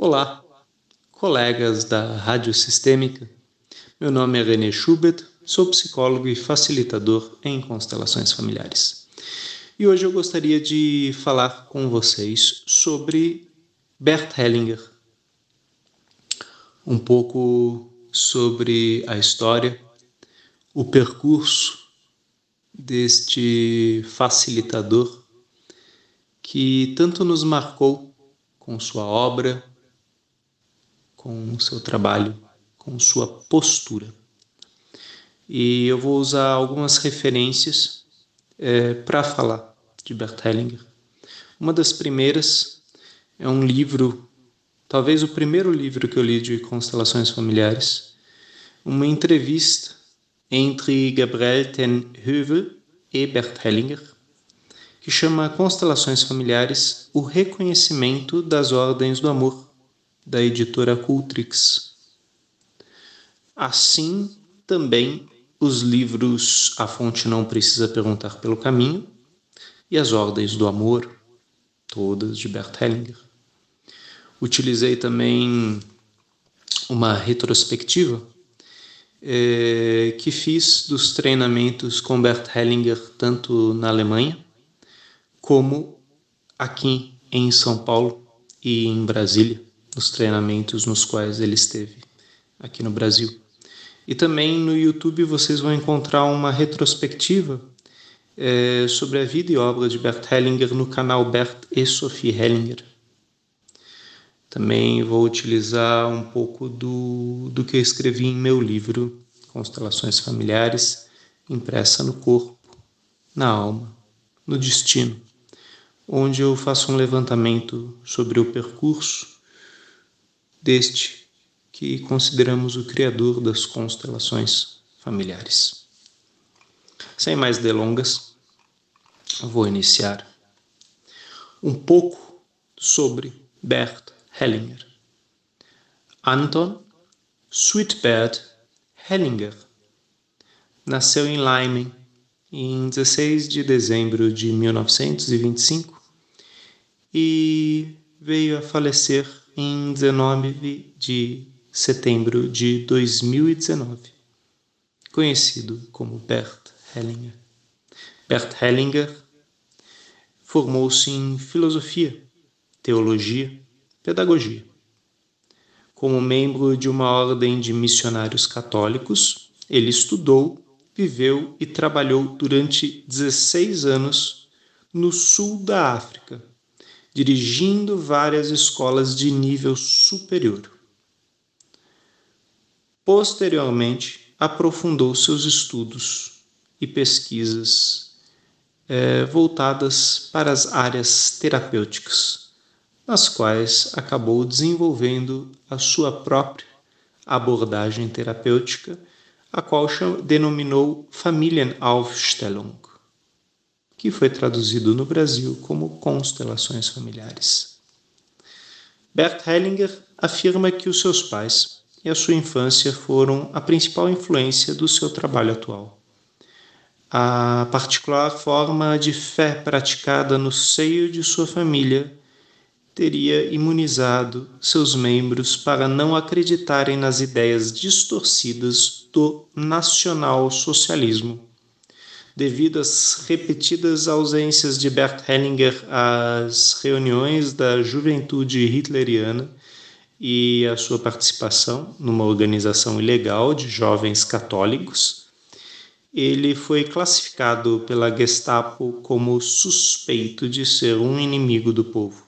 Olá, colegas da Rádio Sistêmica. Meu nome é René Schubert, sou psicólogo e facilitador em constelações familiares. E hoje eu gostaria de falar com vocês sobre Bert Hellinger. Um pouco sobre a história, o percurso deste facilitador que tanto nos marcou com sua obra, com o seu trabalho, com sua postura. E eu vou usar algumas referências é, para falar de Bert Hellinger. Uma das primeiras é um livro, talvez o primeiro livro que eu li de constelações familiares, uma entrevista entre Gabriel ten Heuvel e Bert Hellinger, que chama Constelações Familiares o reconhecimento das ordens do amor da editora Cultrix. Assim, também os livros A Fonte Não Precisa Perguntar pelo Caminho e As Ordens do Amor, todas de Bert Hellinger. Utilizei também uma retrospectiva é, que fiz dos treinamentos com Bert Hellinger tanto na Alemanha como aqui em São Paulo e em Brasília os treinamentos nos quais ele esteve aqui no Brasil. E também no YouTube vocês vão encontrar uma retrospectiva é, sobre a vida e obra de Bert Hellinger no canal Bert e Sophie Hellinger. Também vou utilizar um pouco do, do que eu escrevi em meu livro Constelações Familiares, impressa no corpo, na alma, no destino, onde eu faço um levantamento sobre o percurso deste que consideramos o criador das constelações familiares. Sem mais delongas, vou iniciar um pouco sobre Bert Hellinger. Anton Sweetbert Hellinger nasceu em Leimen em 16 de dezembro de 1925 e veio a falecer em 19 de setembro de 2019, conhecido como Bert Hellinger. Bert Hellinger formou-se em filosofia, teologia, pedagogia. Como membro de uma ordem de missionários católicos, ele estudou, viveu e trabalhou durante 16 anos no sul da África, dirigindo várias escolas de nível superior. Posteriormente, aprofundou seus estudos e pesquisas é, voltadas para as áreas terapêuticas, nas quais acabou desenvolvendo a sua própria abordagem terapêutica, a qual denominou Familienaufstellung que foi traduzido no Brasil como Constelações Familiares. Bert Hellinger afirma que os seus pais e a sua infância foram a principal influência do seu trabalho atual. A particular forma de fé praticada no seio de sua família teria imunizado seus membros para não acreditarem nas ideias distorcidas do nacional-socialismo devido às repetidas ausências de Bert Hellinger às reuniões da juventude hitleriana e a sua participação numa organização ilegal de jovens católicos, ele foi classificado pela Gestapo como suspeito de ser um inimigo do povo.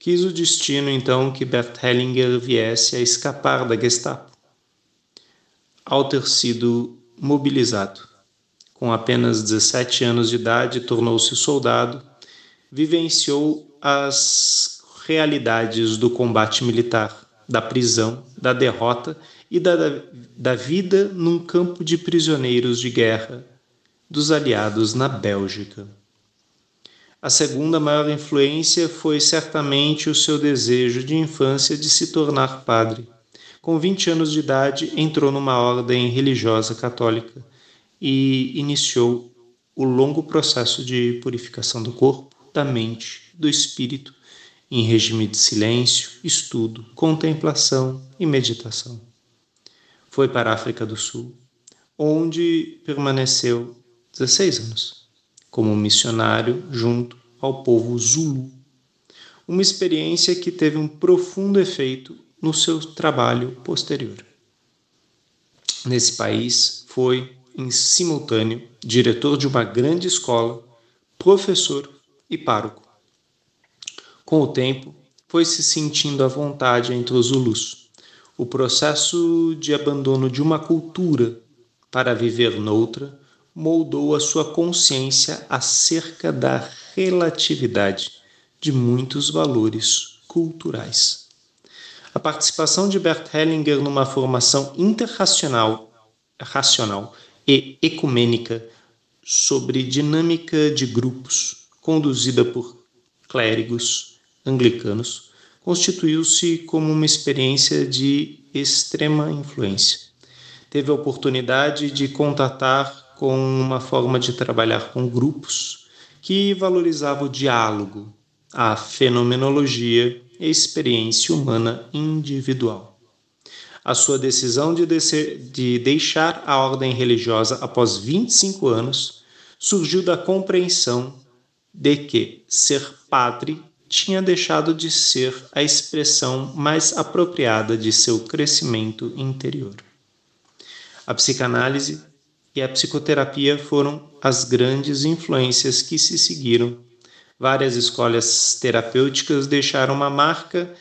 Quis o destino então que Bert Hellinger viesse a escapar da Gestapo. Ao ter sido mobilizado com apenas 17 anos de idade, tornou-se soldado, vivenciou as realidades do combate militar, da prisão, da derrota e da, da vida num campo de prisioneiros de guerra dos aliados na Bélgica. A segunda maior influência foi certamente o seu desejo de infância de se tornar padre. Com 20 anos de idade, entrou numa ordem religiosa católica e iniciou o longo processo de purificação do corpo, da mente, do espírito em regime de silêncio, estudo, contemplação e meditação. Foi para a África do Sul, onde permaneceu 16 anos, como missionário junto ao povo Zulu. Uma experiência que teve um profundo efeito no seu trabalho posterior. Nesse país, foi, em simultâneo, diretor de uma grande escola, professor e pároco. Com o tempo, foi se sentindo à vontade entre os Zulus. O processo de abandono de uma cultura para viver noutra moldou a sua consciência acerca da relatividade de muitos valores culturais. A participação de Bert Hellinger numa formação interracional racional e ecumênica sobre dinâmica de grupos, conduzida por clérigos anglicanos, constituiu-se como uma experiência de extrema influência. Teve a oportunidade de contatar com uma forma de trabalhar com grupos que valorizava o diálogo, a fenomenologia e a experiência humana individual. A sua decisão de, de deixar a ordem religiosa após 25 anos surgiu da compreensão de que ser padre tinha deixado de ser a expressão mais apropriada de seu crescimento interior. A psicanálise e a psicoterapia foram as grandes influências que se seguiram. Várias escolas terapêuticas deixaram uma marca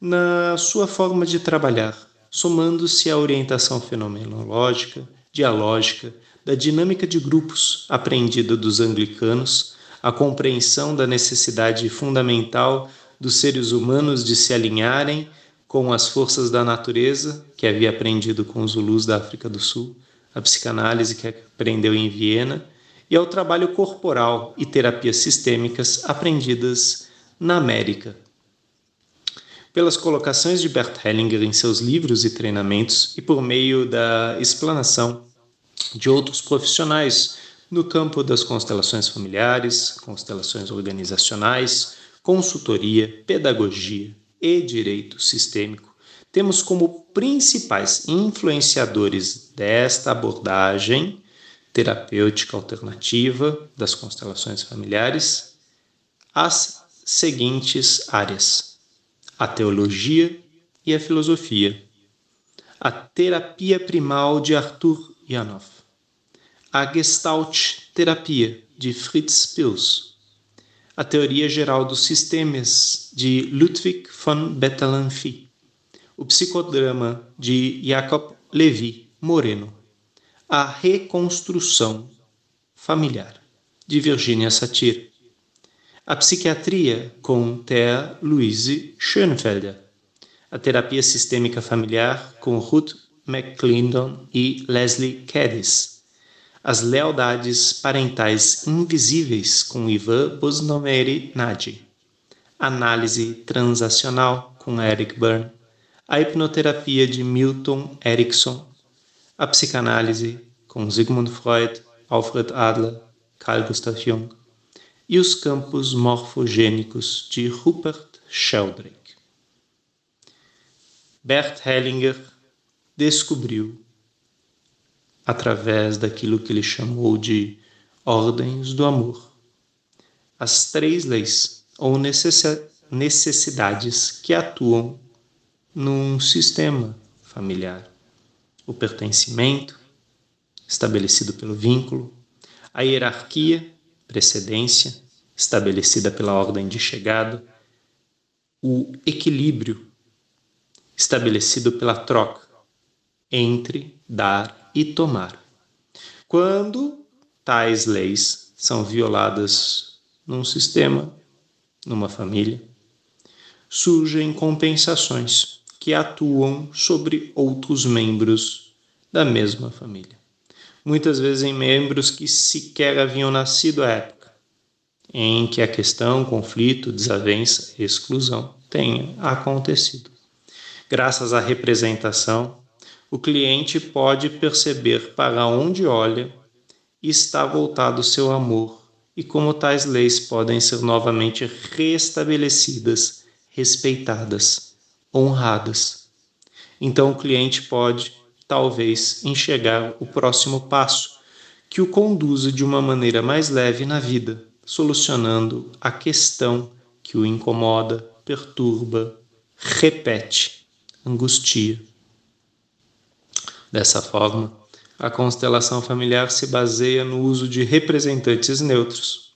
na sua forma de trabalhar, somando-se à orientação fenomenológica, dialógica, da dinâmica de grupos aprendida dos anglicanos a compreensão da necessidade fundamental dos seres humanos de se alinharem com as forças da natureza, que havia aprendido com os Zulus da África do Sul, a psicanálise que aprendeu em Viena, e ao trabalho corporal e terapias sistêmicas aprendidas na América. Pelas colocações de Bert Hellinger em seus livros e treinamentos e por meio da explanação de outros profissionais no campo das constelações familiares, constelações organizacionais, consultoria, pedagogia e direito sistêmico, temos como principais influenciadores desta abordagem terapêutica alternativa das constelações familiares as seguintes áreas: a teologia e a filosofia, a terapia primal de Arthur Janov, a Gestalt terapia de Fritz Pils, a teoria geral dos sistemas de Ludwig von Bettalanffy, o psicodrama de Jacob Levi Moreno, a reconstrução familiar de Virginia Satir, a psiquiatria com Thea Louise Schoenfelder, a terapia sistêmica familiar com Ruth McClendon e Leslie Cadiz, as Lealdades Parentais Invisíveis com Ivan Bosnomeri Nadi, Análise Transacional com Eric Byrne, a Hipnoterapia de Milton Erickson, a Psicanálise com Sigmund Freud, Alfred Adler, Carl Gustav Jung e os campos morfogênicos de Rupert Sheldrake. Bert Hellinger descobriu através daquilo que ele chamou de ordens do amor. As três leis ou necessidades que atuam num sistema familiar: o pertencimento, estabelecido pelo vínculo, a hierarquia, precedência, estabelecida pela ordem de chegada, o equilíbrio, estabelecido pela troca entre dar e tomar. Quando tais leis são violadas num sistema, numa família, surgem compensações que atuam sobre outros membros da mesma família. Muitas vezes em membros que sequer haviam nascido à época em que a questão, conflito, desavença exclusão tenha acontecido. Graças à representação o cliente pode perceber para onde olha está voltado seu amor e como tais leis podem ser novamente restabelecidas respeitadas, honradas. Então o cliente pode, talvez, enxergar o próximo passo que o conduza de uma maneira mais leve na vida, solucionando a questão que o incomoda, perturba, repete, angustia. Dessa forma, a constelação familiar se baseia no uso de representantes neutros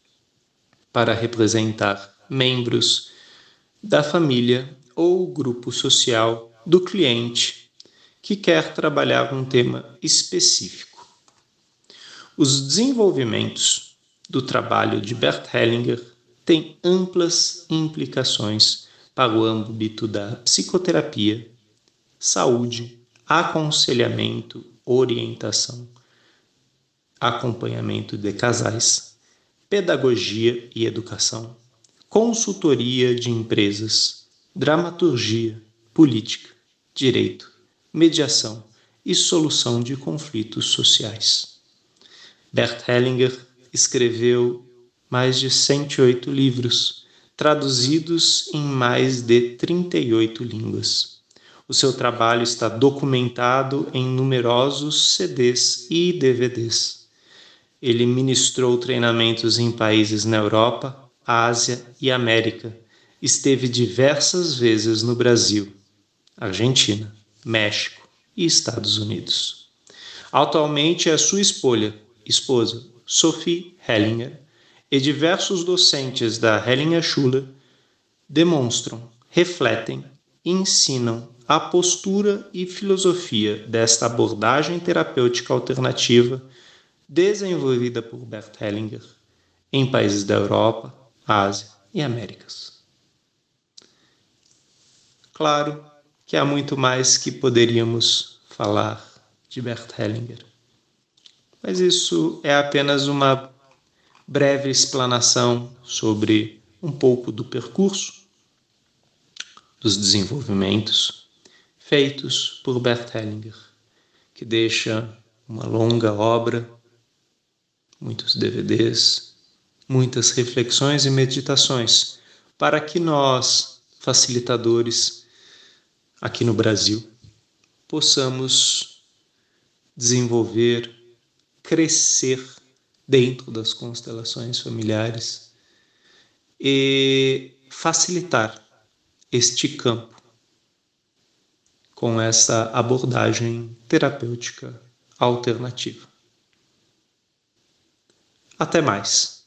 para representar membros da família ou grupo social do cliente que quer trabalhar um tema específico. Os desenvolvimentos do trabalho de Bert Hellinger têm amplas implicações para o âmbito da psicoterapia, saúde, aconselhamento, orientação, acompanhamento de casais, pedagogia e educação, consultoria de empresas, dramaturgia, política, direito, mediação e solução de conflitos sociais. Bert Hellinger escreveu mais de 108 livros, traduzidos em mais de 38 línguas. O seu trabalho está documentado em numerosos CDs e DVDs. Ele ministrou treinamentos em países na Europa, Ásia e América. Esteve diversas vezes no Brasil, Argentina, México e Estados Unidos. Atualmente é sua esposa, esposa Sophie Hellinger, e diversos docentes da Hellinger Schule demonstram, refletem e ensinam a postura e filosofia desta abordagem terapêutica alternativa desenvolvida por Bert Hellinger em países da Europa, Ásia e Américas. Claro que há muito mais que poderíamos falar de Bert Hellinger, mas isso é apenas uma breve explanação sobre um pouco do percurso dos desenvolvimentos feitos por Bert Hellinger, que deixa uma longa obra, muitos DVDs, muitas reflexões e meditações para que nós, facilitadores aqui no Brasil, possamos desenvolver, crescer dentro das constelações familiares e facilitar este campo com essa abordagem terapêutica alternativa. Até mais.